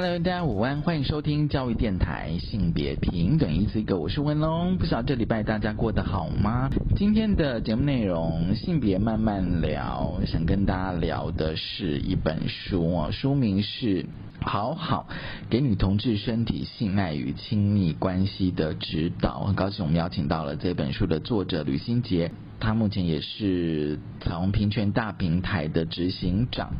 Hello，大家午安，欢迎收听教育电台性别平等一次一个我是文龙。不知道这礼拜大家过得好吗？今天的节目内容性别慢慢聊，想跟大家聊的是一本书哦，书名是。好好给女同志身体性爱与亲密关系的指导，很高兴我们邀请到了这本书的作者吕新杰，他目前也是彩虹平权大平台的执行长。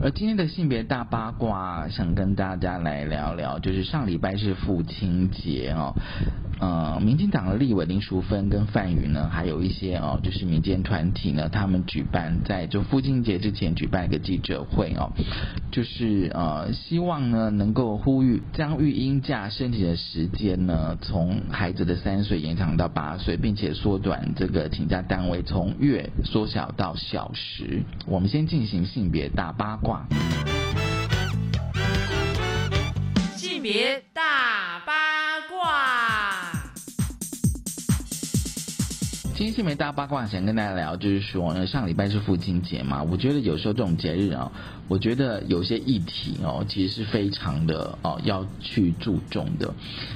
而今天的性别大八卦，想跟大家来聊聊，就是上礼拜是父亲节哦。呃，民进党的立委林淑芬跟范宇呢，还有一些哦，就是民间团体呢，他们举办在就父亲节之前举办一个记者会哦，就是呃，希望呢能够呼吁将育婴假申请的时间呢，从孩子的三岁延长到八岁，并且缩短这个请假单位从月缩小到小时。我们先进行性别大八卦，性别大八今天新闻大八卦想跟大家聊，就是说呢，上礼拜是父亲节嘛，我觉得有时候这种节日啊，我觉得有些议题哦，其实是非常的哦要去注重的。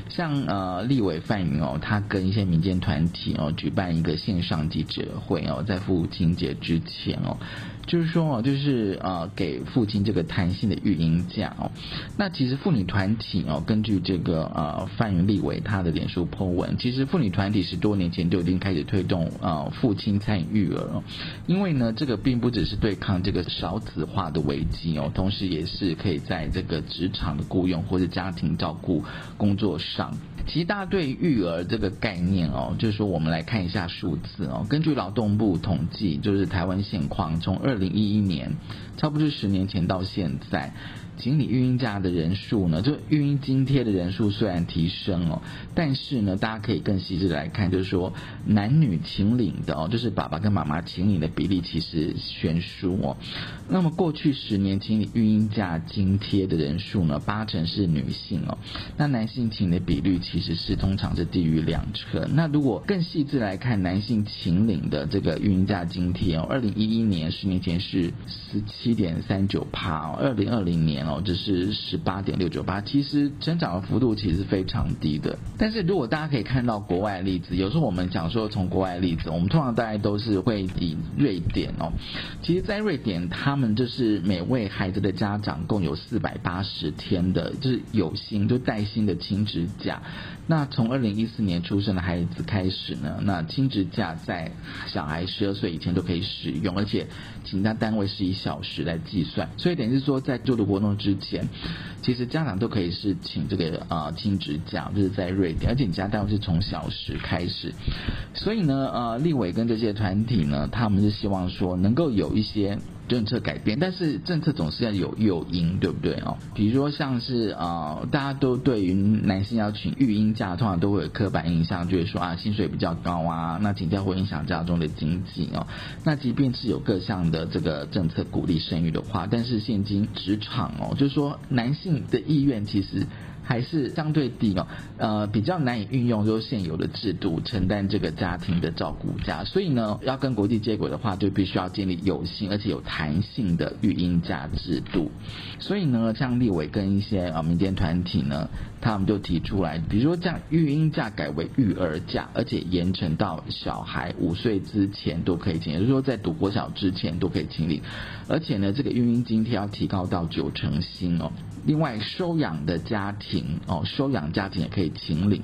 像呃立委范云哦，他跟一些民间团体哦举办一个线上记者会哦，在父亲节之前哦，就是说哦，就是呃给父亲这个弹性的育婴假哦。那其实妇女团体哦，根据这个呃范云立伟他的脸书 po 文，其实妇女团体十多年前就已经开始推动呃父亲参与育儿哦，因为呢这个并不只是对抗这个少子化的危机哦，同时也是可以在这个职场的雇佣或者家庭照顾工作上。其实大对育儿这个概念哦，就是说我们来看一下数字哦。根据劳动部统计，就是台湾现况，从二零一一年，差不多十年前到现在。请领育婴假的人数呢，就育婴津贴的人数虽然提升哦，但是呢，大家可以更细致来看，就是说男女请领的哦，就是爸爸跟妈妈请领的比例其实悬殊哦。那么过去十年请你育婴假津贴的人数呢，八成是女性哦，那男性请的比率其实是通常是低于两成。那如果更细致来看，男性请领的这个育婴假津贴哦，二零一一年十年前是十七点三九帕哦，二零二零年。哦，这是十八点六九八，其实增长的幅度其实非常低的。但是如果大家可以看到国外例子，有时候我们讲说从国外例子，我们通常大家都是会以瑞典哦。其实，在瑞典，他们就是每位孩子的家长共有四百八十天的，就是有薪就带薪的亲职假。那从二零一四年出生的孩子开始呢，那亲职假在小孩十二岁以前都可以使用，而且请假单位是以小时来计算，所以等于是说在就读活动。之前，其实家长都可以是请这个呃亲职假，就是在瑞典，而且你家单位是从小时开始，所以呢，呃，立委跟这些团体呢，他们是希望说能够有一些。政策改变，但是政策总是要有诱因，对不对哦？比如说像是啊，大家都对于男性要请育婴假，通常都会有刻板印象，就是说啊，薪水比较高啊，那请假会影响家中的经济哦。那即便是有各项的这个政策鼓励生育的话，但是现今职场哦，就是说男性的意愿其实。还是相对低哦，呃，比较难以运用就是现有的制度承担这个家庭的照顾假，所以呢，要跟国际接轨的话，就必须要建立有性而且有弹性的育婴假制度。所以呢，像立委跟一些啊民间团体呢，他们就提出来，比如说将育婴假改为育儿假，而且延长到小孩五岁之前都可以请，也就是说在读国小之前都可以请领，而且呢，这个育婴津贴要提高到九成新哦。另外，收养的家庭哦，收养家庭也可以请领，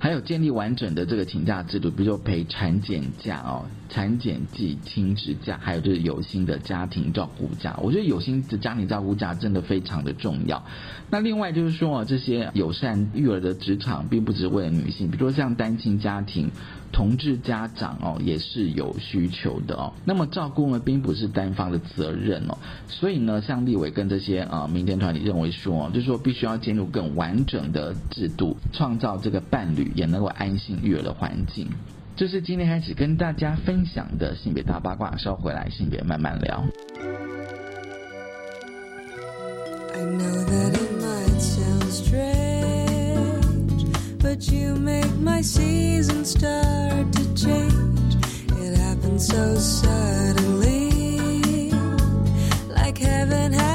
还有建立完整的这个请假制度，比如说陪产检假哦，产检季亲职假，还有就是有薪的家庭照顾假。我觉得有薪的家庭照顾假真的非常的重要。那另外就是说，这些友善育儿的职场，并不只是为了女性，比如说像单亲家庭。同志家长哦也是有需求的哦。那么照顾呢，并不是单方的责任哦。所以呢，像立委跟这些啊民间团体认为说，就是说必须要进入更完整的制度，创造这个伴侣也能够安心育儿的环境。这是今天开始跟大家分享的性别大八卦，稍回来性别慢慢聊。But you make my season start to change. It happened so suddenly, like heaven has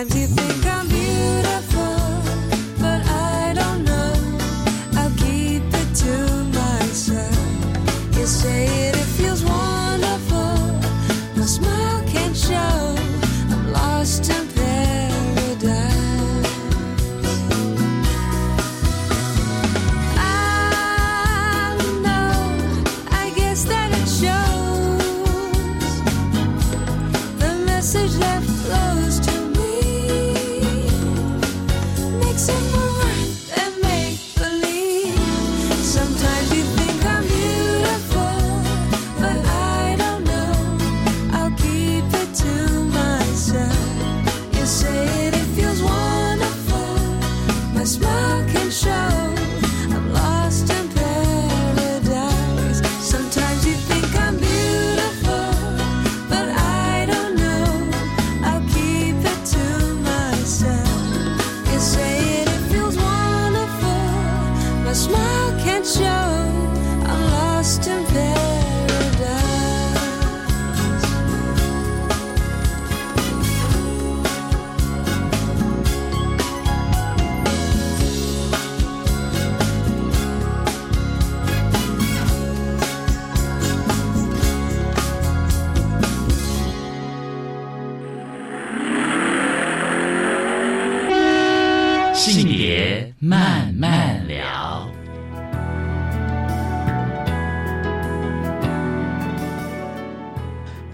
Sometimes you think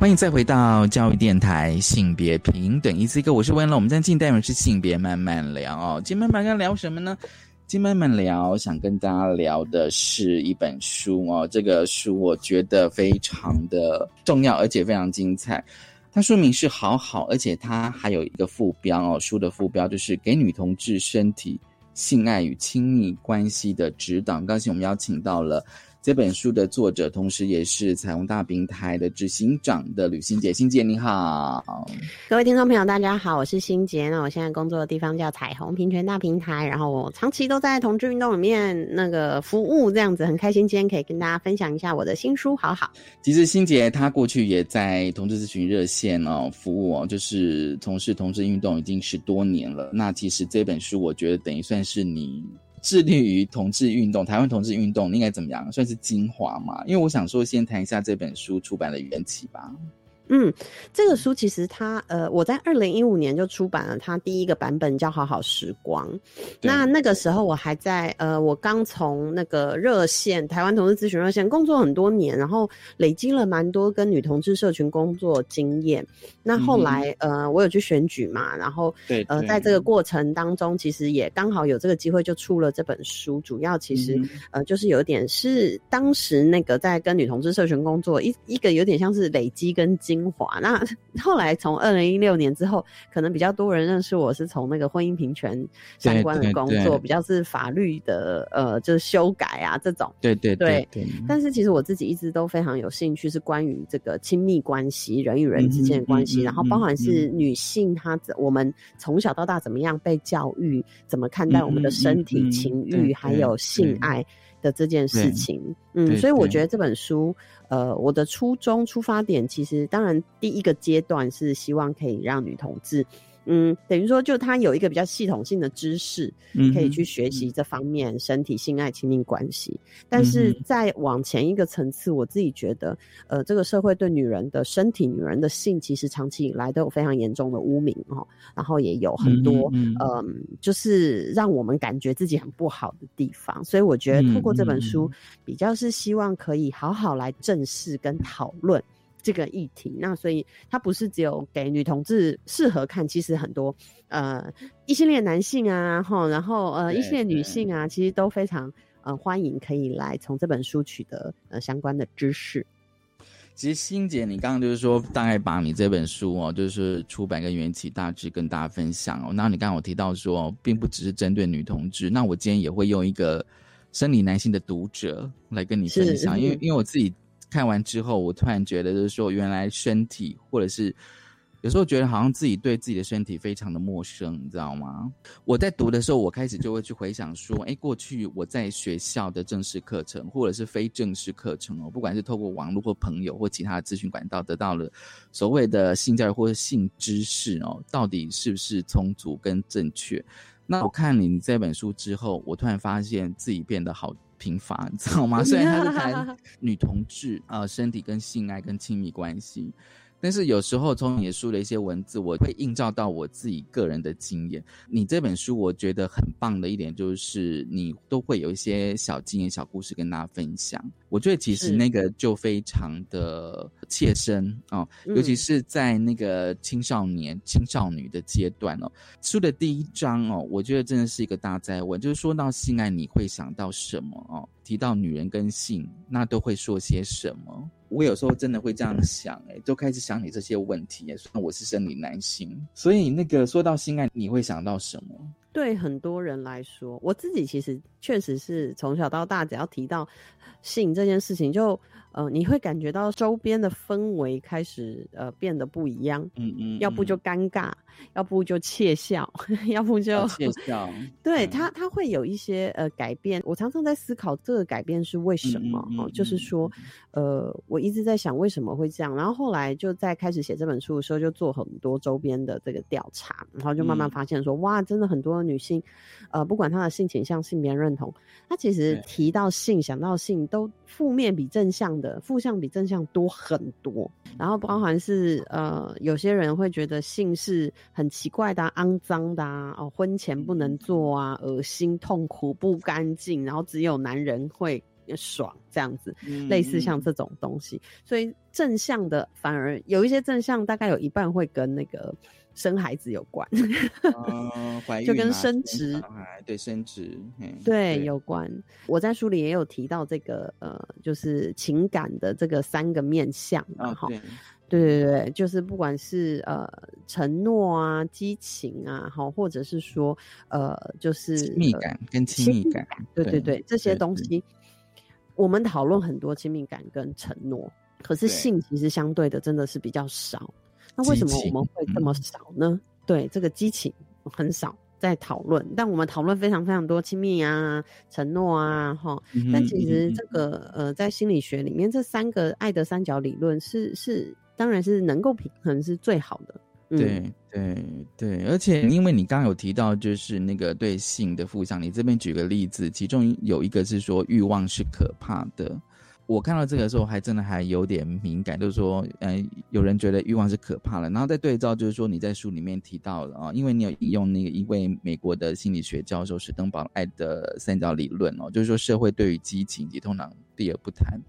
欢迎再回到教育电台性别平等一次一个，我是温乐。我们今天进单元是性别慢慢聊哦。今天慢慢要聊什么呢？今天慢慢聊，想跟大家聊的是一本书哦。这个书我觉得非常的重要，而且非常精彩。它书名是《好好》，而且它还有一个副标哦。书的副标就是给女同志身体、性爱与亲密关系的指导。刚才我们邀请到了。这本书的作者，同时也是彩虹大平台的执行长的吕欣杰，欣杰你好，各位听众朋友，大家好，我是欣杰。那我现在工作的地方叫彩虹平权大平台，然后我长期都在同志运动里面那个服务，这样子很开心，今天可以跟大家分享一下我的新书，好好。其实欣杰他过去也在同志咨询热线哦服务哦，就是从事同志运动已经十多年了。那其实这本书，我觉得等于算是你。致力于同志运动，台湾同志运动应该怎么样？算是精华嘛？因为我想说，先谈一下这本书出版的缘起吧。嗯，这个书其实它呃，我在二零一五年就出版了它第一个版本，叫《好好时光》。那那个时候我还在呃，我刚从那个热线台湾同志咨询热线工作很多年，然后累积了蛮多跟女同志社群工作经验。那后来、呃，我有去选举嘛，然后对呃，在这个过程当中，其实也刚好有这个机会，就出了这本书。主要其实、嗯呃，就是有点是当时那个在跟女同志社群工作一一个有点像是累积跟精华。那 后来从二零一六年之后，可能比较多人认识我是从那个婚姻平权相关的工作，对比较是法律的呃，就是修改啊这种。对对对对，但是其实我自己一直都非常有兴趣，是关于这个亲密关系、人与人之间的关系，嗯嗯嗯然后包含是女性她怎我们从小到大怎么样被教育，怎么看待我们的身体、情对欲，还有性爱的这件事情。嗯，所以我觉得这本书，呃，我的初衷出发点，其实当然第一个阶段是希望可以让女同志。嗯，等于说，就他有一个比较系统性的知识，嗯可以去学习这方面身体、性爱、亲密关系。但是嗯再往前一个层次，我自己觉得，呃，这个社会对女人的身体、女人的性，其实长期以来都有非常严重的污名哦，然后也有很多，嗯、就是让我们感觉自己很不好的地方。所以我觉得透过这本书，比较是希望可以好好来正视跟讨论。这个议题，那所以它不是只有给女同志适合看，其实很多呃异性恋男性啊，哈，然后呃对异性恋女性啊，其实都非常呃欢迎可以来从这本书取得呃相关的知识。其实欣姐，你刚刚就是说，大概把你这本书哦，就是出版跟缘起大致跟大家分享哦。那你刚刚有提到说，并不只是针对女同志，那我今天也会用一个生理男性的读者来跟你分享，因为因为我自己看完之后，我突然觉得就是说，原来身体或者是。有时候觉得好像自己对自己的身体非常的陌生，你知道吗？我在读的时候，我开始就会去回想说，哎，过去我在学校的正式课程或者是非正式课程哦，不管是透过网络或朋友或其他的资讯管道得到了所谓的性教育或者性知识哦，到底是不是充足跟正确？那我看你这本书之后，我突然发现自己变得好贫乏，你知道吗？虽然它是谈女同志啊、呃身体跟性爱跟亲密关系。但是有时候从你的书的一些文字，我会映照到我自己个人的经验。你这本书我觉得很棒的一点就是，你都会有一些小经验、小故事跟大家分享。我觉得其实那个就非常的切身哦，嗯尤其是在那个青少年、青少女的阶段哦。书的第一章哦，我觉得真的是一个大灾问，就是说到性爱，你会想到什么哦？提到女人跟性，那都会说些什么？我有时候真的会这样想、欸，都开始想你这些问题、欸。虽然我是生理男性，所以那个说到性爱，你会想到什么？对很多人来说，我自己其实确实是从小到大，只要提到性这件事情，就呃，你会感觉到周边的氛围开始呃变得不一样，嗯嗯，要不就尴尬，要不就窃笑，要不就窃笑，对嗯。他他会有一些呃改变。我常常在思考这个改变是为什么哦，就是说呃，我一直在想为什么会这样，然后后来就在开始写这本书的时候，就做很多周边的这个调查，然后就慢慢嗯。发现说，哇，真的很多女性，呃，不管她的性倾向、性别认同，她其实提到性、想到性，都负面比正向的，负向比正向多很多。然后包含是呃，有些人会觉得性是很奇怪的、啊、肮脏的啊，哦，婚前不能做啊，恶心、痛苦、不干净，然后只有男人会爽这样子，嗯类似像这种东西。所以正向的反而有一些正向，大概有一半会跟那个生孩子有关。哦，怀孕就跟啊生殖对生殖，嘿对，有关。我在书里也有提到这个呃，就是情感的这个三个面向嘛，啊，哈、对，对对对，就是不管是呃承诺啊、激情啊，哈，或者是说呃，就是亲密呃感跟亲密感，对对对，这些东西，我们讨论很多亲密感跟承诺，可是性其实相对的真的是比较少。那为什么我们会这么嗯少呢？对，这个激情很少在讨论，但我们讨论非常非常多亲密啊、承诺啊，哈。但其实这个呃，在心理学里面，这三个爱的三角理论是是，当然是能够平衡是最好的。嗯、对对对，而且因为你刚刚有提到，就是那个对性的负向，你这边举个例子，其中有一个是说欲望是可怕的。我看到这个时候，还真的还有点敏感，就是说，嗯、有人觉得欲望是可怕的，然后再对照，就是说你在书里面提到了啊，因为你有引用那个一位美国的心理学教授史登堡爱的三角理论哦，就是说社会对于激情及通常避而不谈。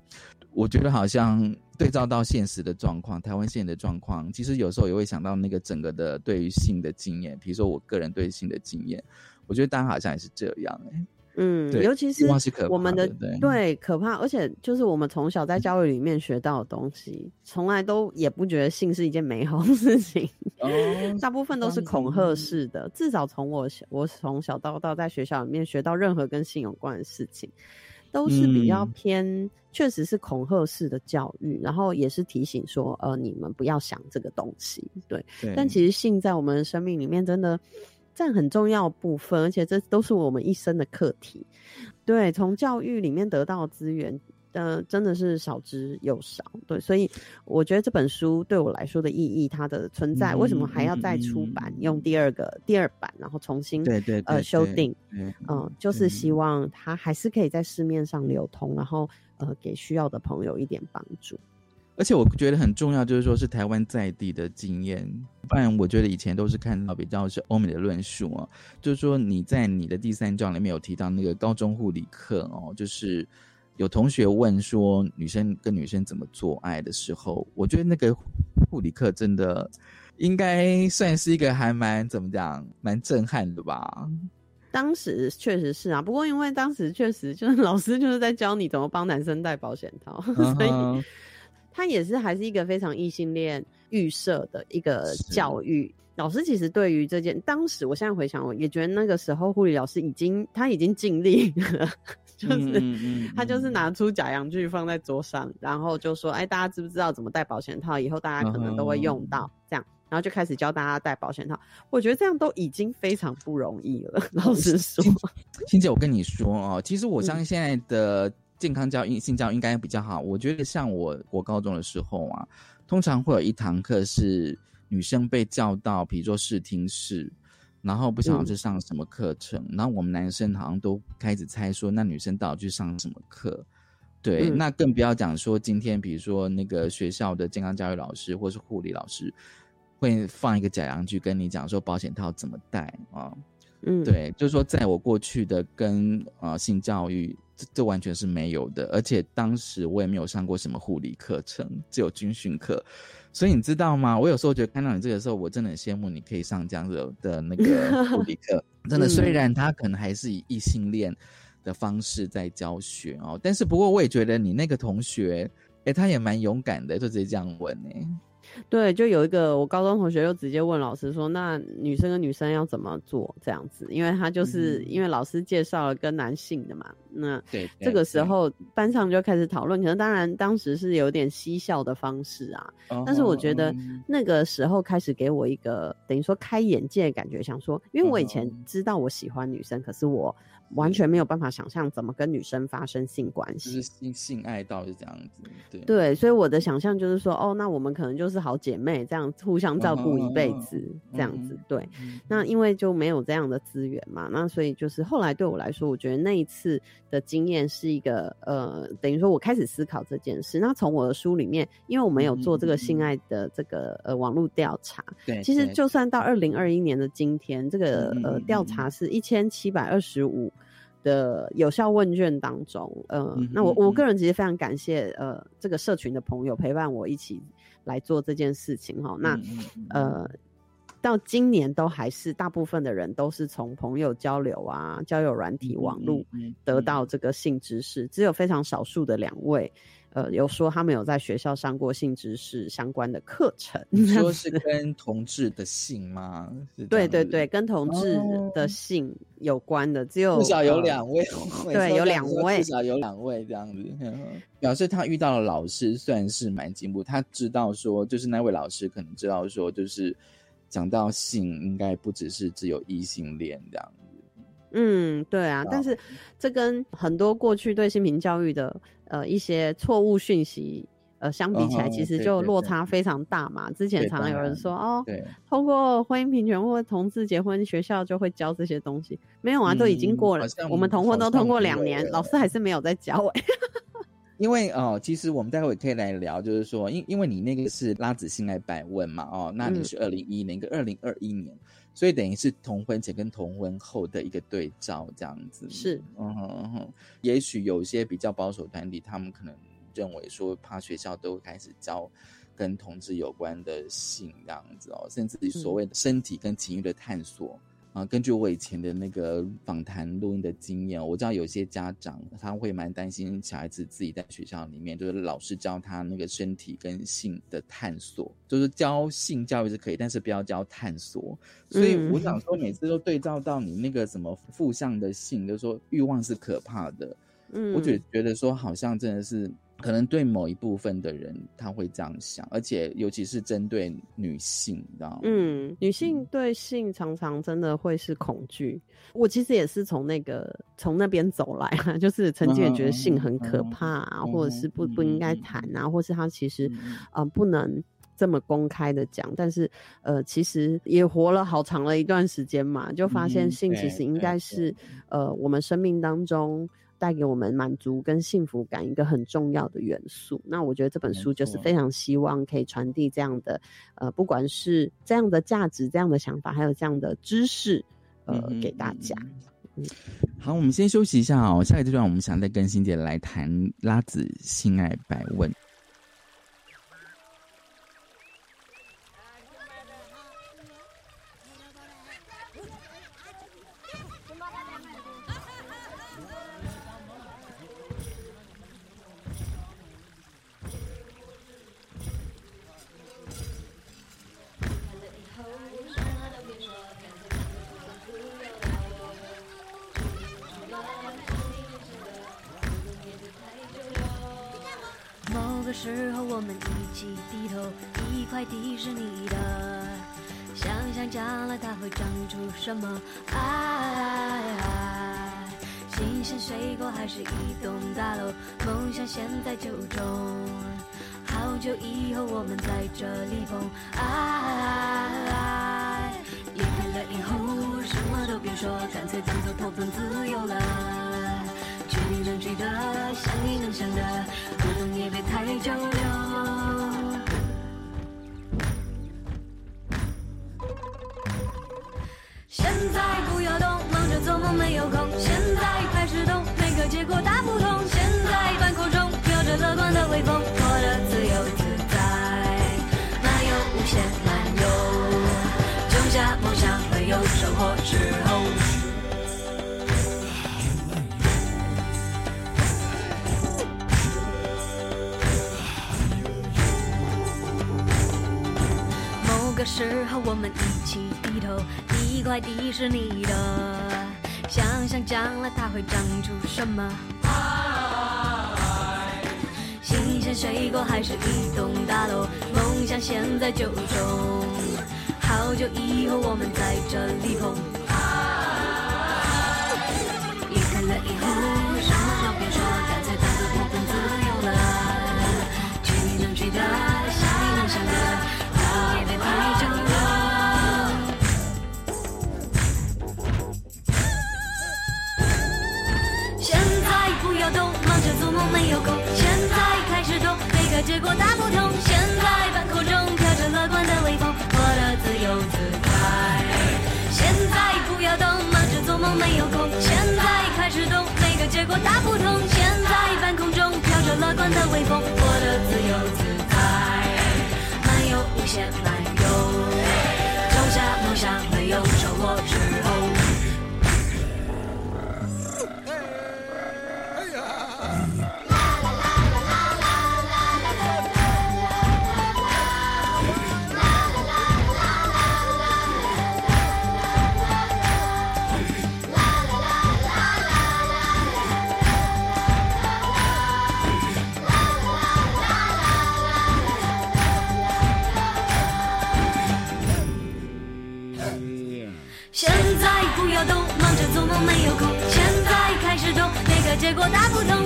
我觉得好像对照到现实的状况，台湾现在的状况，其实有时候也会想到那个整个的对于性的经验，比如说我个人对性的经验，我觉得大家好像也是这样哎、嗯，对尤其是我们的对对可怕，而且就是我们从小在教育里面学到的东西，从来都也不觉得性是一件美好的事情，哦，大部分都是恐吓式的。至少从我我从小到大在学校里面学到任何跟性有关的事情，都是比较嗯偏，确实是恐吓式的教育，然后也是提醒说，呃，你们不要想这个东西，对。对，但其实性在我们的生命里面真的占很重要部分，而且这都是我们一生的课题。对，从教育里面得到资源，呃，真的是少之又少。对，所以我觉得这本书对我来说的意义，它的存在，为什么还要再出版，用第二个第二版，然后重新对对对呃修订，对嗯，就是希嗯望它还是可以在市面上流通，然后呃给需要的朋友一点帮助。而且我觉得很重要，就是说是台湾在地的经验，不然我觉得以前都是看到比较是欧美的论述哦，就是说你在你的第三章里面有提到那个高中护理课哦，就是有同学问说女生跟女生怎么做爱的时候，我觉得那个护理课真的应该算是一个还蛮怎么讲，蛮震撼的吧？当时确实是啊，不过因为当时确实就是老师就是在教你怎么帮男生戴保险套，所以他也是还是一个非常异性恋预设的一个教育。老师其实对于这件，当时我现在回想，我也觉得那个时候护理老师已经他已经尽力了，就是、嗯嗯嗯他就是嗯拿出假阳具放在桌上，然后就说：“哎，大家知不知道怎么戴保险套？以后大家可能都会用嗯到。”这样，然后就开始教大家戴保险套。我觉得这样都已经非常不容易了，老实说。欣姐，我跟你说哦，其实我相信嗯现在的健康教育、性教育应该比较好。我觉得像我我高中的时候啊，通常会有一堂课是女生被叫到，比如说视听室，然后不晓得嗯是上什么课程，然后我们男生好像都开始猜说，那女生到底去上什么课？对，嗯那更不要讲说今天，比如说那个学校的健康教育老师或是护理老师，会放一个假阳具跟你讲说保险套怎么戴啊。嗯，对，就是说，在我过去的跟呃性教育，这这完全是没有的，而且当时我也没有上过什么护理课程，只有军训课。所以你知道吗？我有时候觉得看到你这个时候，我真的很羡慕你可以上这样子的那个 护理课。真的，嗯虽然他可能还是以异性恋的方式在教学哦，但是不过我也觉得你那个同学，哎，他也蛮勇敢的，就直接这样问哎。对，就有一个我高中同学就直接问老师说：“那女生跟女生要怎么做？”这样子，因为他就是、嗯因为老师介绍了跟男性的嘛，那对，这个时，候班上就开始讨论。可能当然当时是有点嬉笑的方式啊，哦但是我觉得嗯那个时候开始给我一个等于说开眼界的感觉，想说，因为我以前嗯知道我喜欢女生，可是我完全没有办法想象怎么跟女生发生性关系就是。性性爱到是这样子，对对，所以我的想象就是说，哦，那我们可能就是好姐妹，这样互相照顾一辈子，这样子。对，嗯那因为就没有这样的资源嘛，那所以就是后来对我来说，我觉得那一次的经验是一个呃，等于说我开始思考这件事。那从我的书里面，因为我们有做这个性爱的这个呃网络调查，对，其实就算到二零二一年的今天，这个呃调查是一千七百二十五的有效问卷当中，呃，嗯那我我个人其实非常感谢呃这个社群的朋友陪伴我一起来做这件事情哈。那呃。到今年都还是大部分的人都是从朋友交流啊、交友软体、网络得到这个性知识，只有非常少数的两位，呃，有说他们有在学校上过性知识相关的课程。你说是 跟同志的性吗？对对对，，跟同志哦的性有关的，只有至少有呃两位，我对有两位至少有两位这样子，表示他遇到了老师算是蛮进步，他知道说，就是那位老师可能知道说，就是讲到性，应该不只是只有异性恋这样子。嗯，对啊，但是这跟很多过去对性平教育的呃一些错误讯息。呃，相比起来，其实就落差非常大嘛。之前常常有人说，哦，对，通过婚姻平权或同志结婚，学校就会教这些东西。没有啊，都已经嗯过了我们同婚都通过两年，欸老师还是没有在教哎、因为哦，其实我们待会可以来聊，就是说，因因为你那个是拉子性爱百问嘛，哦，那你是二零一年跟二零二一年，所以等于是同婚前跟同婚后的一个对照，这样子。是，嗯哼嗯哼，也许有些比较保守团体，他们可能认为说，怕学校都开始教跟同志有关的性这样子哦，甚至于所谓的身体跟情欲的探索。啊，根据我以前的那个访谈录音的经验，我知道有些家长他会蛮担心小孩子自己在学校里面，就是老师教他那个身体跟性的探索，就是教性教育是可以，但是不要教探索。所以我想说，每次都对照到你那个什么负向的性，就是说欲望是可怕的。嗯，我觉觉得说好像真的是。可能对某一部分的人他会这样想，而且尤其是针对女性，你知道吗？嗯，女性对性常常真的会是恐惧。我其实也是从那个从那边走来，就是曾经也觉得性很可怕，啊，或者是不不应该谈啊，或是他其实啊不能这么公开的讲。但是呃，其实也活了好长了一段时间嘛，就发现性其实应该是呃我们生命当中。带给我们满足跟幸福感一个很重要的元素。那我觉得这本书就是非常希望可以传递这样的，呃，不管是这样的价值、这样的想法，还有这样的知识，呃，给大家。好，我们先休息一下哦。下一阶段我们想再跟欣姐来谈拉子性爱百问。我们一起低头，一块地是你的。想想将来它会长出什么？爱，新鲜水果还是一栋大楼？梦想现在就种。好久以后，我们在这里碰。爱，离开了以后，什么都别说，干脆当做投奔自由了。你能记得，想你能想的，不懂也别太久留。现在不要动，忙着做梦没有空。现在开始动，每个结果大不同。现在半空中飘着乐观的微风，时候，我们一起低头，一块地是你的。想想将来它会长出什么？新鲜水果还是一栋大楼？梦想现在就种。好久以后我们在这里碰。结果大不同。现在半空中飘着乐观的微风，活得自由自在。现在不要动，忙着做梦没有空。现在开始动，每个结果大不同。现在半空中飘着乐观的微风，活得自由自在。漫游无限果大不同。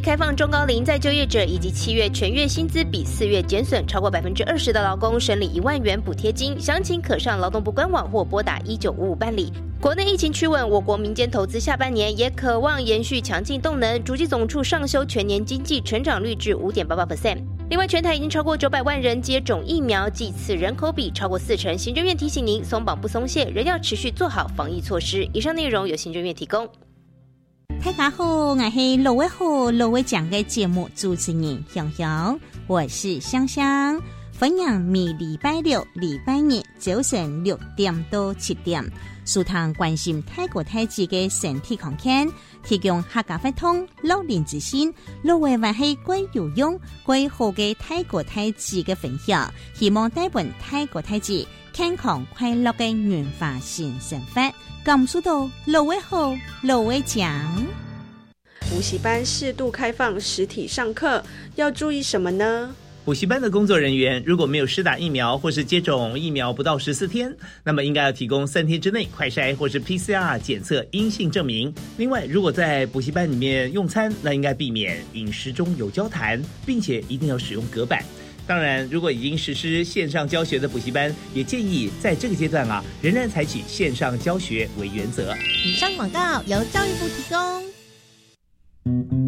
开放中高龄再就业者以及七月全月薪资比四月减损超过百分之二十的劳工，审理一万元补贴金。详情可上劳动部官网或拨打一九五五办理。国内疫情趋稳，我国民间投资下半年也渴望延续强劲动能。主计总处上修全年经济成长率至五点八八 percent。另外，全台已经超过九百万人接种疫苗，计次人口比超过四成。行政院提醒您，松绑不松懈，仍要持续做好防疫措施。以上内容由行政院提供。大家好，我是罗伟好罗伟讲的节目主持人香香，我是香香，分享每礼拜六、礼拜日早晨六点到七点，舒坦关心泰国太子嘅身体康健，提供客家法通、老年之心，老外还係貴有用、貴好嘅泰国太子嘅分享，希望帶本泰国太子健康快乐嘅元化新生活。感受到老位好，老位强。补习班适度开放实体上课，要注意什么呢？补习班的工作人员如果没有施打疫苗或是接种疫苗不到十四天，那么应该要提供三天之内快筛或是 PCR 检测阴性证明。另外，如果在补习班里面用餐，那应该避免饮食中有交谈，并且一定要使用隔板。当然，如果已经实施线上教学的补习班，也建议在这个阶段啊，仍然采取线上教学为原则。以上广告由教育部提供。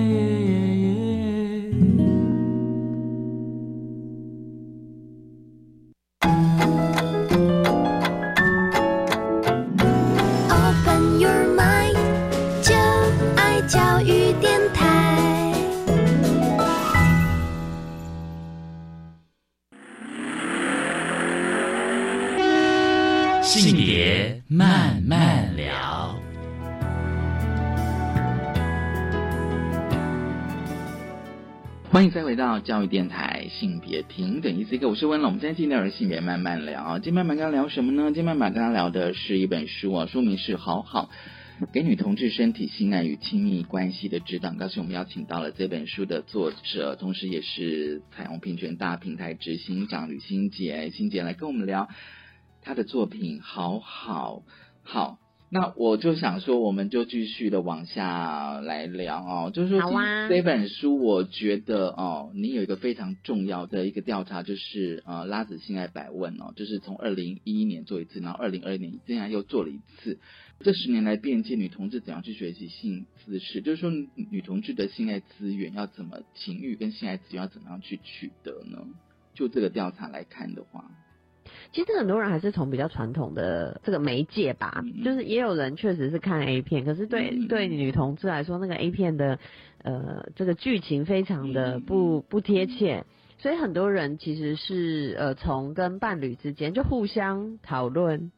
欢迎再回到教育电台性别平等一 C 课，我是温龙。我们今天进到的性别慢慢聊，今天慢慢跟他聊什么呢？今天慢慢跟他聊的是一本书啊，书名是《好好给女同志身体性爱与亲密关系的指导》。刚才我们邀请到了这本书的作者，同时也是彩虹平权大平台执行长吕欣杰，欣杰来跟我们聊他的作品《好好好》。那我就想说，我们就继续的往下来聊哦，就是说这本书，我觉得哦，你有一个非常重要的一个调查，就是呃拉子性爱百问哦，就是从二零一一年做一次，然后二零二一年竟然又做了一次。这十年来变迁，女同志怎样去学习性姿势？就是说，女女同志的性爱资源要怎么情欲跟性爱资源要怎么样去取得呢？就这个调查来看的话，其实很多人还是从比较传统的这个媒介吧，就是也有人确实是看 A 片，可是对、嗯对女同志来说，那个 A 片的呃这个剧情非常的嗯。不不贴切，所以很多人其实是呃从跟伴侣之间就互相讨论。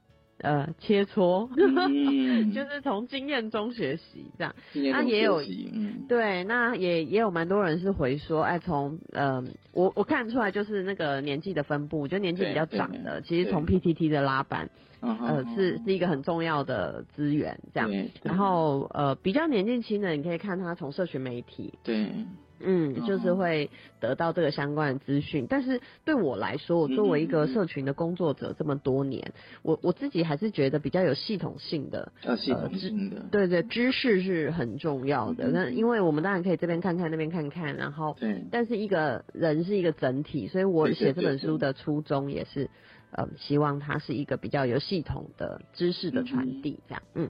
呃，切磋，嗯。就是从经验中学习这样。那也有嗯，对，那也也有蛮多人是回说，哎，从呃，我我看出来就是那个年纪的分布，就年纪比较长的，其实从。PTT 的拉板，呃，是是一个很重要的资源，这样然后呃，比较年纪轻的，你可以看他从社群媒体，对，嗯，就是哦会得到这个相关的资讯。但是对我来说，我作为一个社群的工作者这么多年，我我自己还是觉得比较有系统性的，要系统性的，对对，知识是很重要的。嗯那因为我们当然可以这边看看那边看看，然后对。但是一个人是一个整体，所以我写这本书的初衷也是，呃，希望它是一个比较有系统的知识的传递，这样，嗯。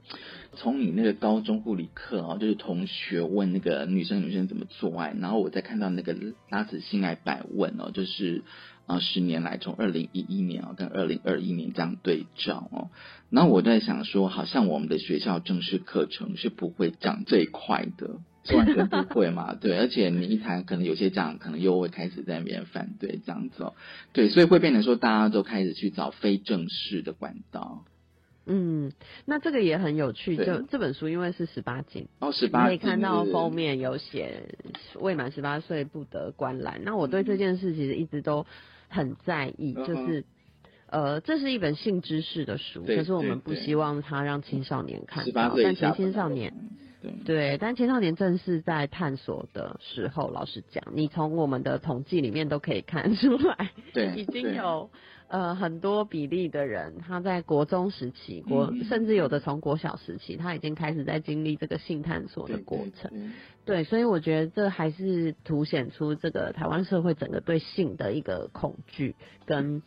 从你那个高中护理课啊，就是同学问那个女生女生怎么做爱，然后我再看到那个拉子性爱百问哦，就是啊十年来从二零一一年啊跟二零二一年这样对照哦，然后我在想说，好像我们的学校正式课程是不会讲这一块的，是完全不会嘛？对，而且你一谈，可能有些家长可能又会开始在那边反对这样子哦。对，所以会变成说，大家都开始去找非正式的管道。嗯，那这个也很有趣。对就这本书因为是十八禁，哦，十八可以看到封面有写未满十八岁不得观览。那我对这件事其实一直都很在意，嗯就是。呃，这是一本性知识的书，可是我们不希望它让青少年看十八到，但其岁青少年对对，但青少年正是在探索的时候。老实讲，你从我们的统计里面都可以看出来，对已经有呃很多比例的人，他在国中时期，国、嗯甚至有的从国小时期，他已经开始在经历这个性探索的对过程。对对对，所以我觉得这还是凸显出这个台湾社会整个对性的一个恐惧跟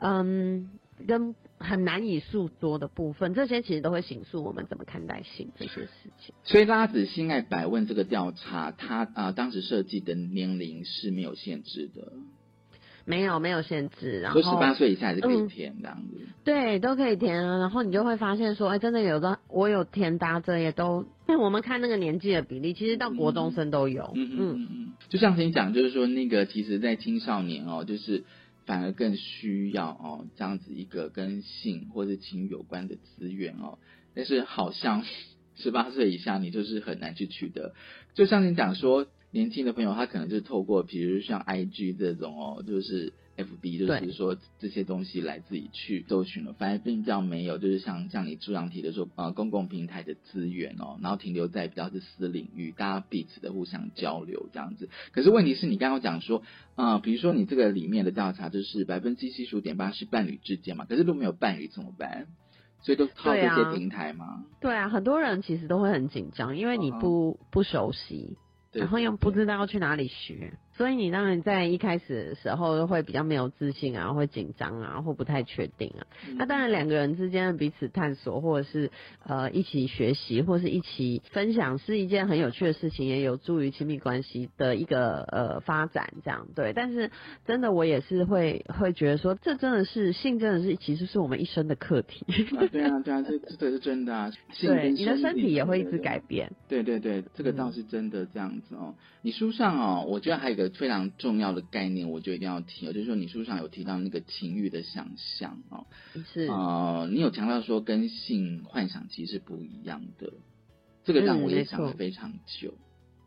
嗯跟很难以诉说的部分，这些其实都会形塑我们怎么看待性这些事情。所以拉子性爱百问这个调查，它啊、呃当时设计的年龄是没有限制的，没有没有限制，然后十八岁以下也是可以嗯填这样子。对，都可以填啊。然后你就会发现说，哎，真的有的我有填答这也都，那我们看那个年纪的比例，其实到国中生都有。嗯嗯嗯嗯，就像你讲，就是说那个其实，在青少年哦，就是反而更需要哦这样子一个跟性或者情有关的资源哦，但是好像十八岁以下你就是很难去取得。就像你讲说，年轻的朋友他可能就是透过比如像 IG 这种哦，就是。FB 就是说这些东西来自己去搜寻了，反而并较没有，就是像像你朱阳提的说，呃，公共平台的资源哦，然后停留在比较是私领域，大家彼此的互相交流这样子。可是问题是你刚刚讲说，呃，比如说你这个里面的调查就是百分之七十五点八是伴侣之间嘛，可是如果没有伴侣怎么办？所以都靠这些平台吗。对啊，很多人其实都会很紧张，因为你不、不熟悉，对然后又不知道要去哪里学，所以你当然在一开始的时候会比较没有自信啊，会紧张啊，或不太确定啊。那当然两个人之间的彼此探索，或者是呃一起学习，或是一起分享，是一件很有趣的事情，也有助于亲密关系的一个呃发展，这样对。但是真的我也是会会觉得说，这真的是性，真的是其实是我们一生的课题。啊，对啊，对啊，这这这是真的啊。性对，你的身体也会一直改变。对对对，这个倒是真的这样子哦。你书上哦，我觉得还有一个非常重要的概念，我就一定要提哦，就是说你书上有提到那个情欲的想象哦，是呃，你有强调说跟性幻想其实是不一样的，这个让嗯我也想了非常久，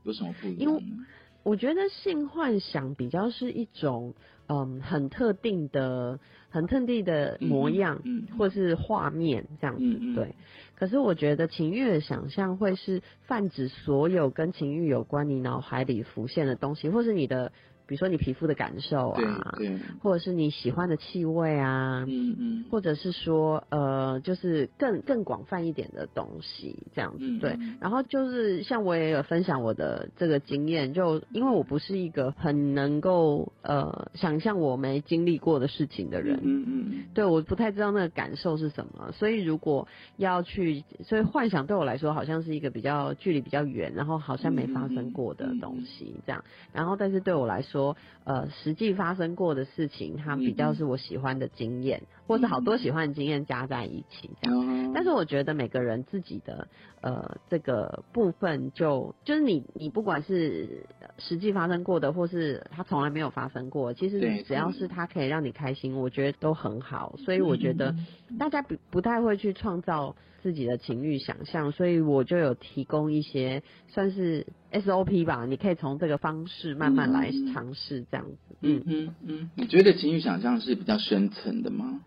有什么不一因为样呢？我觉得性幻想比较是一种嗯很特定的、很特定的模样，嗯或是画面这样子，对。可是我觉得情欲的想象会是泛指所有跟情欲有关你脑海里浮现的东西，或是你的，比如说你皮肤的感受啊，对对，或者是你喜欢的气味啊，嗯嗯，或者是说呃，就是更更广泛一点的东西，这样子、嗯对。然后就是像我也有分享我的这个经验，就因为我不是一个很能够呃想象我没经历过的事情的人，嗯嗯对，我不太知道那个感受是什么，所以如果要去，所以幻想对我来说好像是一个比较距离比较远，然后好像没发生过的东西这样。然后，但是对我来说，呃，实际发生过的事情，它比较是我喜欢的经验，或是好多喜欢的经验加在一起这样。嗯，但是我觉得每个人自己的呃这个部分就就是你你不管是实际发生过的，或是他从来没有发生过，其对实只要是他可以让你开心，我觉得都很好。所以我觉得大家不不太会去创造自己的情欲想象，所以我就有提供一些算是 SOP 吧，你可以从这个方式慢慢来尝试这样子。嗯嗯嗯，你觉得情欲想象是比较深层的吗？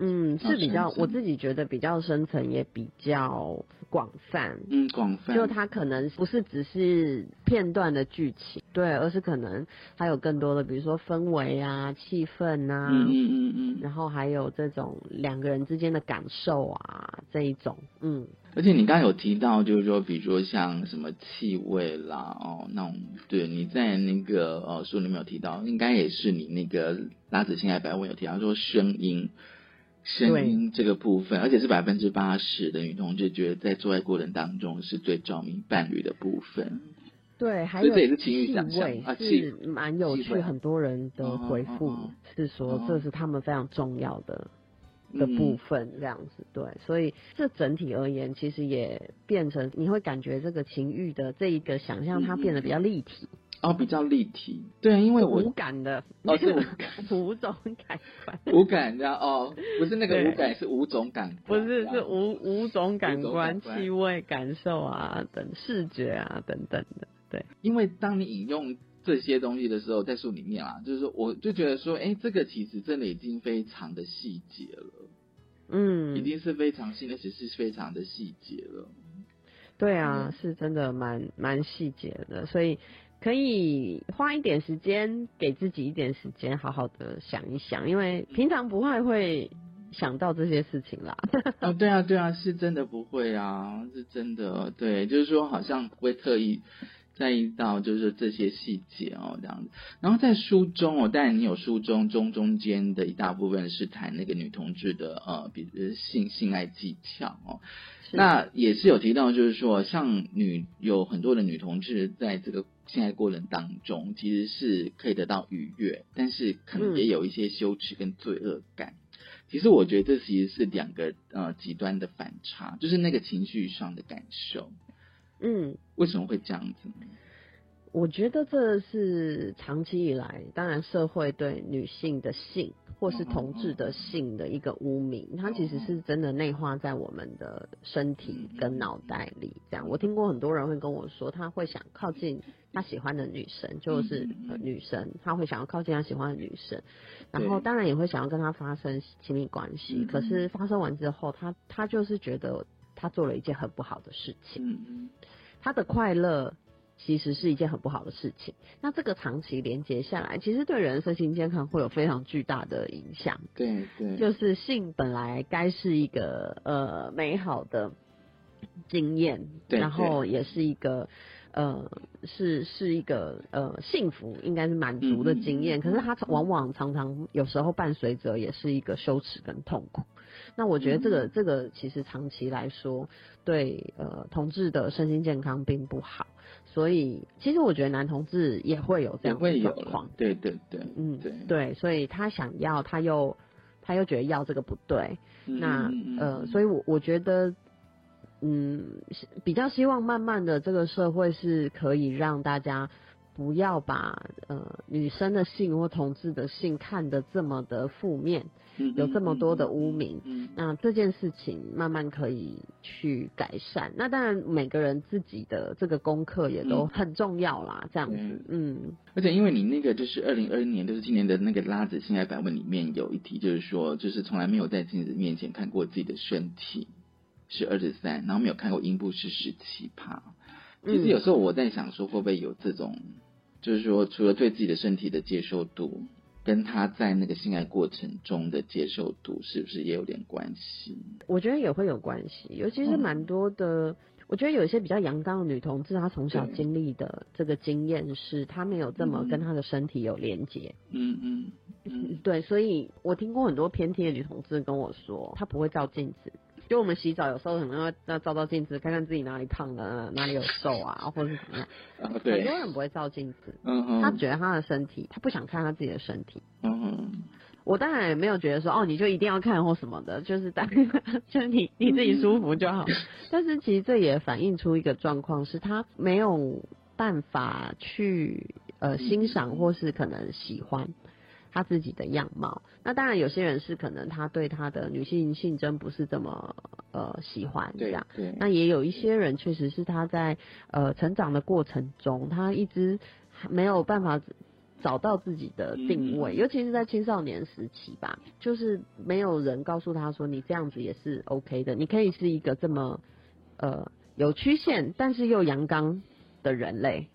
嗯，是比较我自己觉得比较深层，也比较广泛。嗯，广泛，就它可能不是只是片段的剧情，对，而是可能还有更多的，比如说氛围啊、气氛啊，嗯嗯嗯嗯，然后还有这种两个人之间的感受啊，这一种，嗯，而且你刚刚有提到，就是说，比如说像什么气味啦，哦，那种，对，你在那个呃书里面有提到，应该也是你那个拉子性爱百问有提到说声音，声音这个部分，而且是百分之八十的女同志觉得在做爱过程当中是最着迷伴侣的部分。对，还有这也是情欲气想象是蛮有趣，很多人的回复是说哦这是他们非常重要的。的部分，这样子对，所以这整体而言，其实也变成你会感觉这个情欲的这一个想象，它变得比较立体。哦，比较立体，对，因为我无感的，哦，是无 五种感官，无感的哦，不是那个无感，是五种感官，不是是五五种感官，气味、感受啊，等视觉啊，等等的，对。因为当你引用这些东西的时候，在书里面啊，就是说，我就觉得说，哎，这个其实真的已经非常的细节了，嗯，已经是非常细，而且是非常的细节了。对啊，是真的蛮蛮细节的，所以。可以花一点时间给自己一点时间，好好的想一想，因为平常不太会想到这些事情啦。哦，对啊，对啊，是真的不会啊，是真的，对，就是说好像不会特意在意到就是这些细节哦这样子。然后在书中哦，当然你有书中中中间的一大部分是谈那个女同志的呃，比如性性爱技巧哦。那也是有提到，就是说，像女有很多的女同志在这个性爱过程当中，其实是可以得到愉悦，但是可能也有一些羞耻跟罪恶感。其实我觉得这其实是两个呃极端的反差，就是那个情绪上的感受。嗯，为什么会这样子呢？我觉得这是长期以来，当然社会对女性的性或是同志的性的一个污名，它其实是真的内化在我们的身体跟脑袋里。这样，我听过很多人会跟我说，他会想靠近他喜欢的女生，就是女生，他会想要靠近他喜欢的女生，然后当然也会想要跟他发生亲密关系。可是发生完之后，他他就是觉得他做了一件很不好的事情，他的快乐。其实是一件很不好的事情。那这个长期连接下来，其实对人身心健康会有非常巨大的影响。对对，就是性本来该是一个呃美好的经验，然后也是一个呃是是一个呃幸福，应该是满足的经验。可是它往往常常有时候伴随着也是一个羞耻跟痛苦。那我觉得这个这个其实长期来说，对呃同志的身心健康并不好。所以，其实我觉得男同志也会有这样的状况。对对对，嗯，对对，所以他想要，他又他又觉得要这个不对。那呃，所以我我觉得，嗯，比较希望慢慢的这个社会是可以让大家。不要把呃女生的性或同志的性看得这么的负面，有这么多的污名。那这件事情慢慢可以去改善。那当然每个人自己的这个功课也都很重要啦，这样子。嗯。而且因为你那个就是二零二一年，就是今年的那个拉子性爱版本里面有一题，就是说就是从来没有在镜子面前看过自己的身体是二十三，然后没有看过阴部是十七趴。其实有时候我在想说，会不会有这种。就是说，除了对自己的身体的接受度，跟他在那个性爱过程中的接受度，是不是也有点关系？我觉得也会有关系，尤其是蛮多的。我觉得有一些比较阳刚的女同志，她从小经历的这个经验是，她没有这么跟她的身体有连接。嗯嗯嗯，对，所以我听过很多偏听的女同志跟我说，她不会照镜子。就我们洗澡有时候可能要要照照镜子，看看自己哪里胖了，哪里有瘦啊，或者是怎么样。很多人不会照镜子，他觉得他的身体，他不想看他自己的身体。嗯我当然也没有觉得说哦，你就一定要看或什么的，就是当就是你你自己舒服就好。但是其实这也反映出一个状况，是他没有办法去呃欣赏或是可能喜欢。他自己的样貌，那当然有些人是可能他对他的女性性征不是这么呃喜欢这样，那也有一些人确实是他在呃成长的过程中，他一直没有办法找到自己的定位，尤其是在青少年时期吧，就是没有人告诉他说你这样子也是 OK 的，你可以是一个这么呃有曲线但是又阳刚的人类。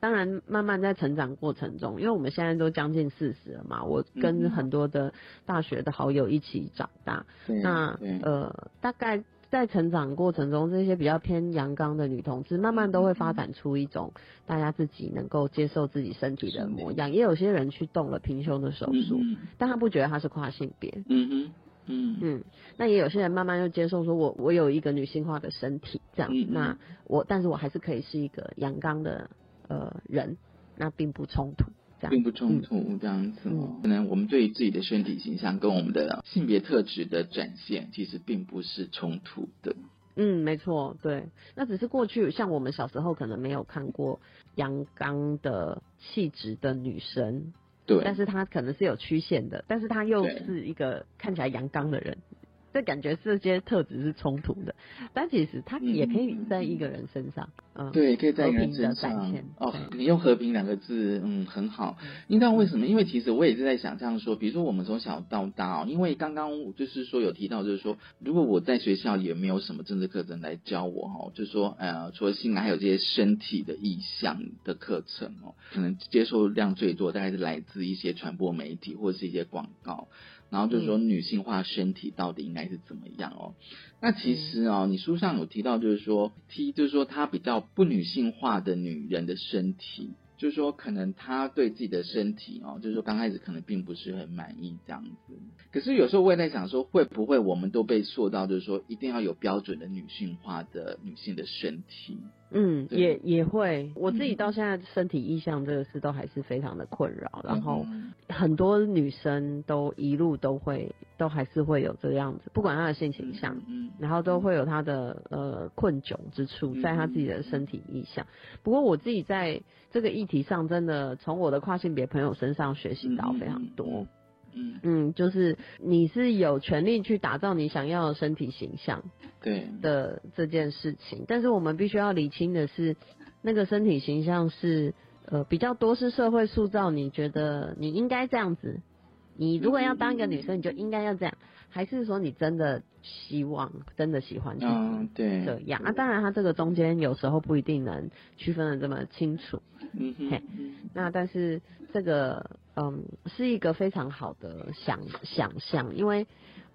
当然，慢慢在成长过程中，因为我们现在都将近四十了嘛，我跟很多的大学的好友一起长大。那呃，大概在成长过程中，这些比较偏阳刚的女同志，慢慢都会发展出一种大家自己能够接受自己身体的模样。也有些人去动了平胸的手术，但他不觉得他是跨性别。嗯哼，嗯嗯。那也有些人慢慢又接受说，我我有一个女性化的身体，这样。那我，但是我还是可以是一个阳刚的。呃，人那并不冲突，这样。并不冲突这样子哦。可能我们对于自己的身体形象跟我们的性别特质的展现，其实并不是冲突的。嗯，没错，对，那只是过去像我们小时候可能没有看过阳刚的气质的女生，对，但是她可能是有曲线的，但是她又是一个看起来阳刚的人，这感觉这些特质是冲突的，但其实它也可以在一个人身上，嗯，对，可以在一个人身上。哦，你用和平两个字，嗯，很好。你知道为什么？因为其实我也是在想这样说，比如说我们从小到大哦，因为刚刚就是说有提到，就是说如果我在学校也没有什么政治课程来教我哈，就是说呃，除了性爱，还有这些身体的意向的课程哦，可能接受量最多大概是来自一些传播媒体或者是一些广告。然后就是说女性化身体到底应该是怎么样哦？那其实哦，你书上有提到，就是说 T，就是说她比较不女性化的女人的身体，就是说可能她对自己的身体哦，就是说刚开始可能并不是很满意这样子。可是有时候我也在想说，会不会我们都被塑造，就是说一定要有标准的女性化的女性的身体？嗯，也也会，我自己到现在身体意向这个事都还是非常的困扰，然后嗯。很多女生都一路都会都还是会有这个样子，不管她的性倾向，嗯然后都会有她的呃困窘之处，在她自己的身体意向。不过我自己在这个议题上，真的从我的跨性别朋友身上学习到非常多。嗯。嗯，就是你是有权利去打造你想要的身体形象，对。的这件事情，但是我们必须要理清的是，那个身体形象是呃比较多是社会塑造，你觉得你应该这样子，你如果要当一个女生，你就应该要这样，还是说你真的希望、真的喜欢自己嗯对这样？啊，当然，它这个中间有时候不一定能区分的这么清楚。嗯哼。嘿，那但是这个嗯是一个非常好的想想象，因为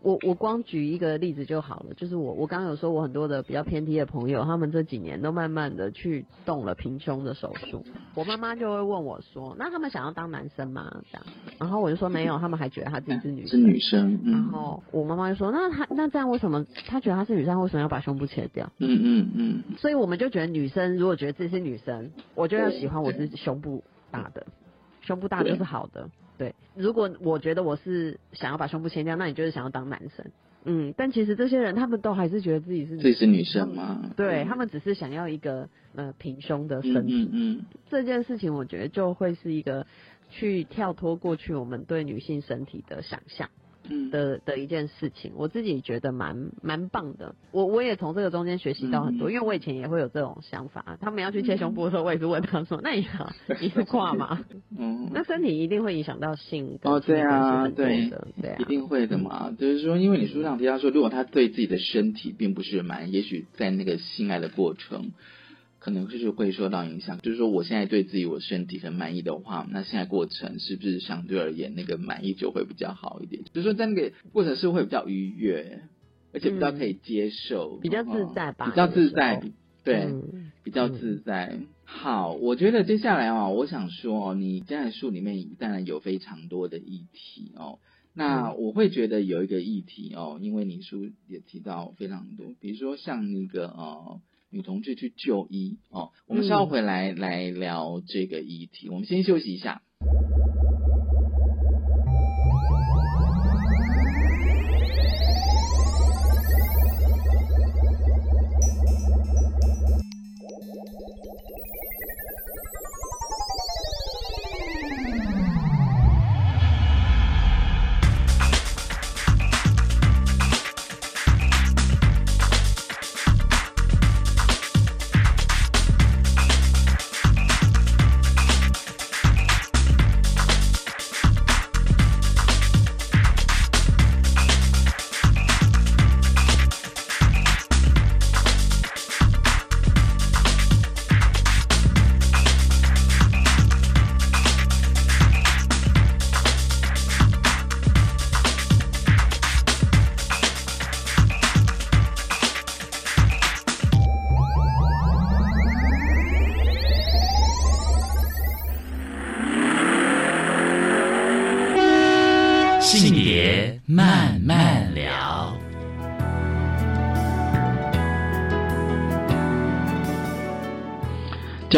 我我光举一个例子就好了，就是我我刚刚有说我很多的比较偏题的朋友，他们这几年都慢慢的去动了平胸的手术，我妈妈就会问我说，那他们想要当男生吗？这样，然后我就说没有，他们还觉得他自己是女是生。女生，然嗯后我妈妈就说：“那他那这样为什么他觉得他是女生，为什么要把胸部切掉？”嗯嗯嗯，所以我们就觉得女生如果觉得自己是女生，我就要喜欢我是胸部大的，胸部大就是好的。对，如果我觉得我是想要把胸部切掉，那你就是想要当男生。嗯，但其实这些人他们都还是觉得自己是自己是女生嘛？对他们只是想要一个呃平胸的身体。嗯嗯这件事情我觉得就会是一个去跳脱过去我们对女性身体的想象。嗯的的一件事情，我自己觉得蛮蛮棒的。我我也从这个中间学习到很多，因为我以前也会有这种想法。他们要去切胸部的时候，我也是问他说：“那你好，你是挂吗？”嗯，那身体一定会影响到性跟哦，对啊，对的，对啊一，定会的嘛。就是说，因为你书上提到说，如果他对自己的身体并不是满意，也许在那个性爱的过程，可能就是会受到影响。就是说，我现在对自己我身体很满意的话，那现在过程是不是相对而言那个满意就会比较好一点？就是说，在那个过程是会比较愉悦，而且比较可以接受，嗯比较自在吧哦比较自在对。嗯比较自在。好，我觉得接下来哦，我想说哦，你在书里面当然有非常多的议题哦。那嗯我会觉得有一个议题哦，因为你书也提到非常多，比如说像那个呃女同志去就医哦，我们稍后嗯回来、来聊这个议题。我们先休息一下。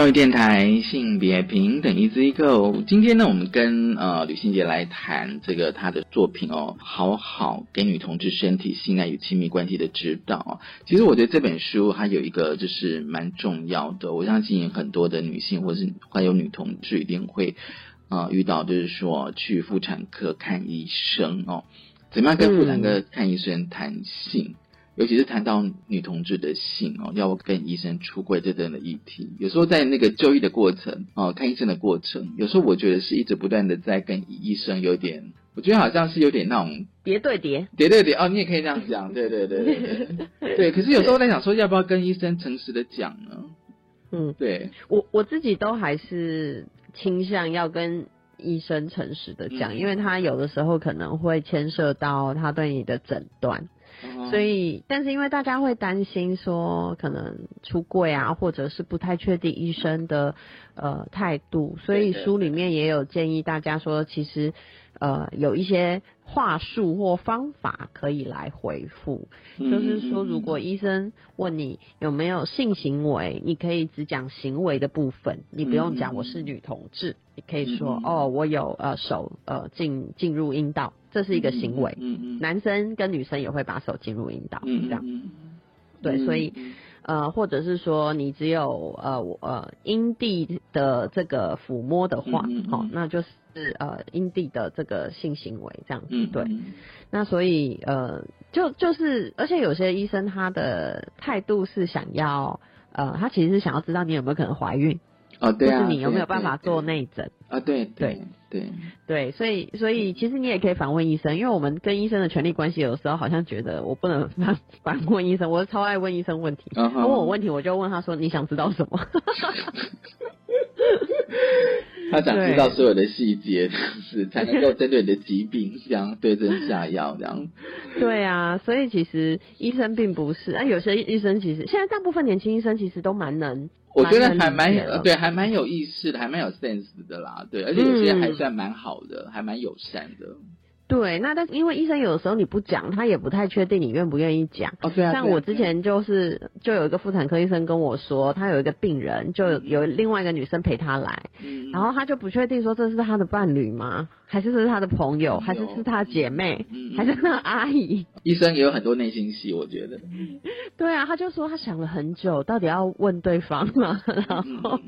教育电台性别平等一 Z Go，今天呢，我们跟呃吕欣杰来谈这个他的作品哦，好好给女同志身体、性爱与亲密关系的指导哦。其实我觉得这本书它有一个就是蛮重要的，我相信很多的女性或是还有女同志一定会呃遇到，就是说去妇产科看医生哦，怎么样跟妇产科看医生谈性？尤其是谈到女同志的性哦，要跟医生出柜这等的议题，有时候在那个就医的过程哦，看医生的过程，有时候我觉得是一直不断的在跟医生有点，我觉得好像是有点那种叠对叠，叠对叠哦，你也可以这样讲，对对对对对对。可是有时候在想说，要不要跟医生诚实的讲呢？嗯，对我我自己都还是倾向要跟医生诚实的讲，嗯因为他有的时候可能会牵涉到他对你的诊断。嗯。所以，但是因为大家会担心说可能出柜啊，或者是不太确定医生的呃态度，所以书里面也有建议大家说，其实呃有一些话术或方法可以来回复，嗯就是说如果医生问你有没有性行为，你可以只讲行为的部分，你不用讲我是女同志，你可以说嗯哦我有呃手呃进进入阴道，这是一个行为。嗯嗯。男生跟女生也会把手进入阴道，嗯这样。嗯对，嗯所以呃，或者是说你只有呃我呃阴蒂的这个抚摸的话，好、那就是呃阴蒂的这个性行为这样子，嗯对。那所以呃，就就是，而且有些医生他的态度是想要呃，他其实是想要知道你有没有可能怀孕，哦对啊，或是你有没有办法做内诊。啊？对对对，对，所以所以其实你也可以反问医生，因为我们跟医生的权利关系，有时候好像觉得我不能 反反问医生，我超爱问医生问题。他问我问题，我就问他说：“你想知道什么他想知道所有的细节，是才能够针对你的疾病这样对症下药这样。”对啊，所以其实医生并不是啊，有些医生其实现在大部分年轻医生其实都蛮能，我觉得能还蛮对，还蛮有意识的，还蛮有 sense 的啦。对，而且有些还算蛮好的，还蛮友善的。对，那但是因为医生有的时候你不讲，他也不太确定你愿不愿意讲。哦，对啊，像我之前就是就有一个妇产科医生跟我说，他有一个病人，就有另外一个女生陪他来，嗯然后他就不确定说这是他的伴侣吗？还是这是他的朋友？还是是他的姐妹？嗯还是那阿姨？医生也有很多内心戏，我觉得。对啊，他就说他想了很久，到底要问对方嘛，然后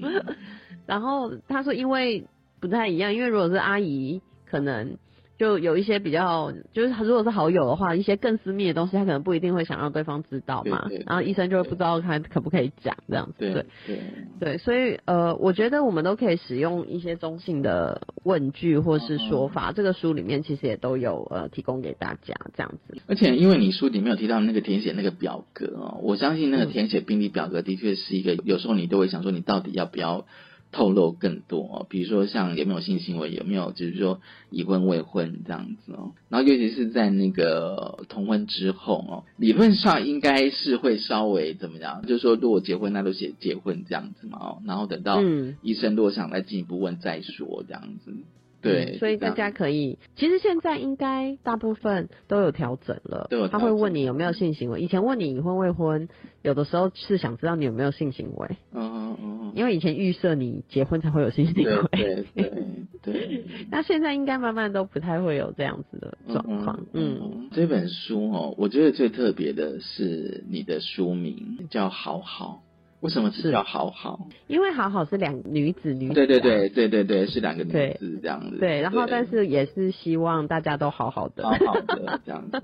然后他说因为不太一样，因为如果是阿姨，可能。就有一些比较，就是他如果是好友的话，一些更私密的东西，他可能不一定会想让对方知道嘛。对对然后医生就会不知道他可不可以讲这样子。对对对对，所以呃，我觉得我们都可以使用一些中性的问句或是说法，这个书里面其实也都有呃提供给大家这样子。而且因为你书里面有提到那个填写那个表格哦，我相信那个填写病历表格的确是一个，有时候你都会想说你到底要不要透露更多哦，比如说像有没有性行为，有没有就是说已婚未婚这样子哦，然后尤其是在那个同婚之后哦，理论上应该是会稍微怎么样，就是说如果结婚那都写结婚这样子嘛哦，然后等到嗯。医生如果想再进一步问再说这样子。对，嗯所以大家可以，其实现在应该大部分都有调整了。他会问你有没有性行为，以前问你已婚未婚，有的时候是想知道你有没有性行为，嗯嗯嗯，因为以前预设你结婚才会有性行为。对对 对对。那现在应该慢慢都不太会有这样子的状况。嗯，这本书哦，我觉得最特别的是你的书名叫《好好》，为什么是叫好好？因为好好是两女子女子、啊，对对对对对对，是两个女子这样子。对，然后但是也是希望大家都好好的，好好的这样子，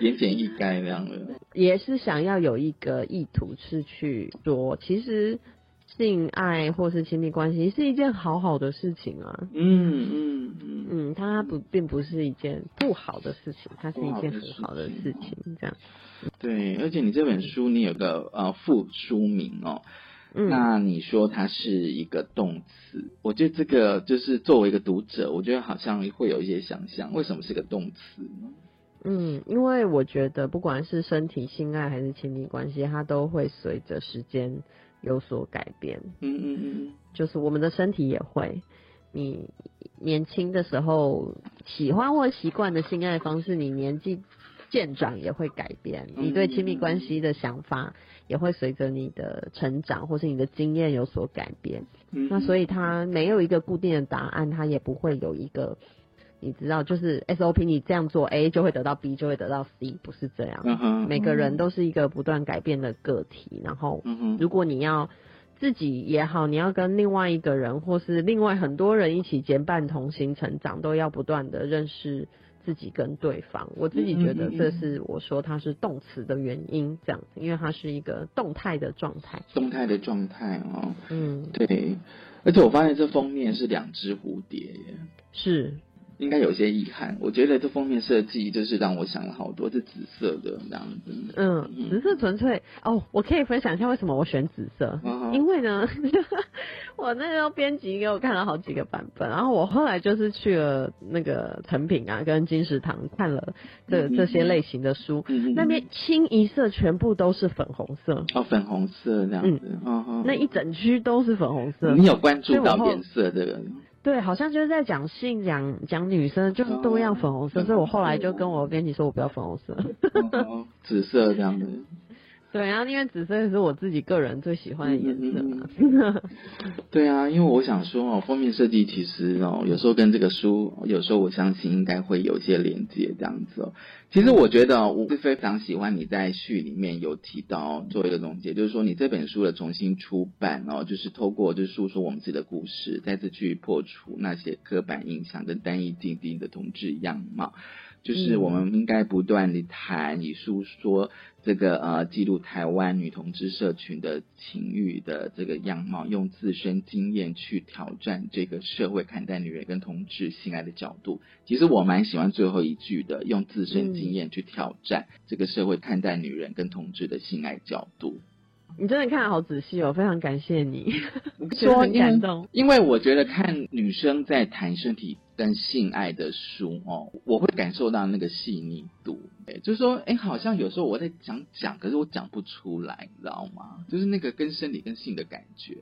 言简意赅这样子。也是想要有一个意图是去说，其实性爱或是亲密关系是一件好好的事情啊。嗯嗯嗯嗯，它不并不是一件不好的事情，它是一件很好的事情，这样。对，而且你这本书你有个呃副书名哦，嗯那你说它是一个动词，我觉得这个就是作为一个读者，我觉得好像会有一些想象，为什么是个动词呢？嗯，因为我觉得不管是身体性爱还是亲密关系，它都会随着时间有所改变。嗯嗯嗯就是我们的身体也会，你年轻的时候喜欢或习惯的性爱方式，你年纪渐长也会改变，你对亲密关系的想法也会随着你的成长或是你的经验有所改变。嗯那所以它没有一个固定的答案，它也不会有一个。你知道，就是 SOP，你这样做 A 就会得到 B，就会得到 C，不是这样。嗯哼。每个人都是一个不断改变的个体，然后嗯哼。如果你要自己也好，你要跟另外一个人，或是另外很多人一起结伴同行成长，都要不断的认识自己跟对方。我自己觉得这是我说它是动词的原因，这样子，因为它是一个动态的状态。动态的状态哦，嗯，对，而且我发现这封面是两只蝴蝶耶，是应该有些遗憾。我觉得这封面设计就是让我想了好多，是紫色的这样子。嗯，紫色纯粹哦，我可以分享一下为什么我选紫色，嗯因为呢，我那时候编辑给我看了好几个版本，然后我后来就是去了那个成品啊跟金石堂看了这嗯这些类型的书，那边清一色全部都是粉红色，哦，粉红色这样子，嗯哼，那一整区都是粉红色。你有关注到颜色这个？对，好像就是在讲性，讲讲女生，就是都一样粉红色，所以我后来就跟我编辑说，我不要粉红色。紫色这样子。对，然后因为紫色是我自己个人最喜欢的颜色嘛。对啊，因为我想说哦，封面设计其实哦，有时候跟这个书，有时候我相信应该会有一些连接这样子哦。其实我觉得，我是非常喜欢你在序里面有提到做一个总结，就是说你这本书的重新出版哦，就是透过就是诉说我们自己的故事，再次去破除那些刻板印象跟单一定定的同志样貌。就是我们应该不断地谈，以诉说这个呃记录台湾女同志社群的情欲的这个样貌，用自身经验去挑战这个社会看待女人跟同志性爱的角度。其实我蛮喜欢最后一句的，用自身经验去挑战这个社会看待女人跟同志的性爱角度。你真的看得好仔细哦，非常感谢你，说 因为感动。因为我觉得看女生在谈身体跟性爱的书哦，我会感受到那个细腻度。哎，就是说，哎，好像有时候我在讲讲，可是我讲不出来，你知道吗？就是那个跟身体跟性的感觉。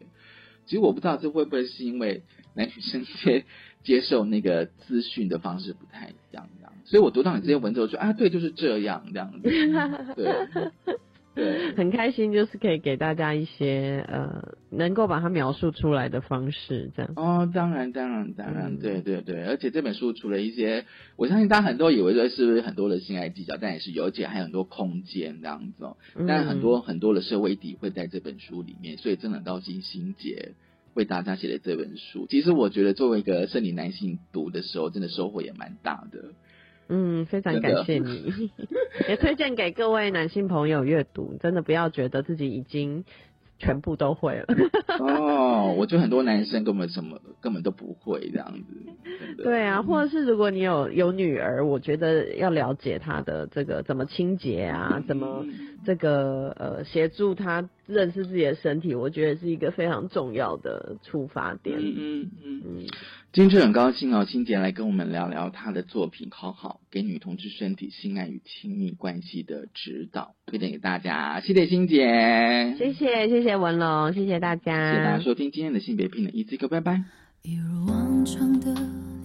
其实我不知道这会不会是因为男女生接接受那个资讯的方式不太一样，这样。所以我读到你这些文字，我说啊，对，就是这样，这样子。对。对，很开心，就是可以给大家一些呃，能够把它描述出来的方式，这样。哦，当然，当然，当嗯然，对对对，而且这本书除了一些，我相信大家很多以为说是不是很多的性爱技巧，但也是有，而且还有很多空间这样子哦。嗯但很多很多的社会底会在这本书里面，所以真的很高兴心杰为大家写的这本书。其实我觉得作为一个生理男性读的时候，真的收获也蛮大的。嗯，非常感谢你，也推荐给各位男性朋友阅读。真的不要觉得自己已经全部都会了。哦，我觉得很多男生根本什么根本都不会这样子。对啊，或者是如果你有有女儿，我觉得要了解她的这个怎么清洁啊，怎么这个呃协助她认识自己的身体，我觉得是一个非常重要的出发点。嗯嗯嗯。今天很高兴哦，欣姐来跟我们聊聊她的作品《好好给女同志身体性爱与亲密关系的指导》，推荐给大家。谢谢欣姐，谢谢谢谢文龙，谢谢大家，谢谢大家收听今天的性别平等一字课，拜拜。一如往常的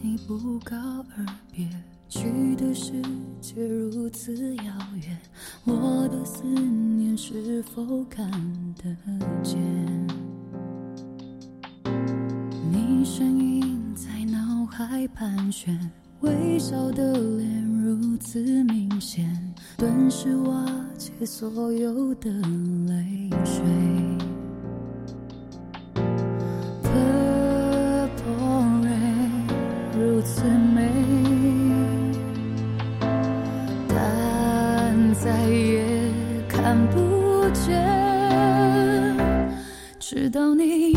你不告而别，去的世界如此遥远，我的思念是否看得见？你身影在脑海盘旋，微笑的脸如此明显，顿时瓦解所有的泪水。的 p 如此美，但再也看不见，直到你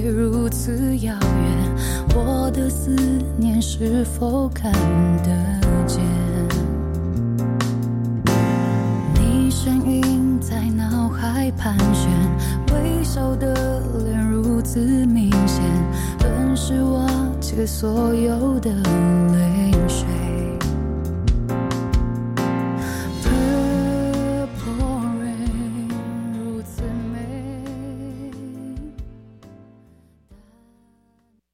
如此遥远，我的思念是否看得见？你身影在脑海盘旋，微笑的脸如此明显，顿时瓦解所有的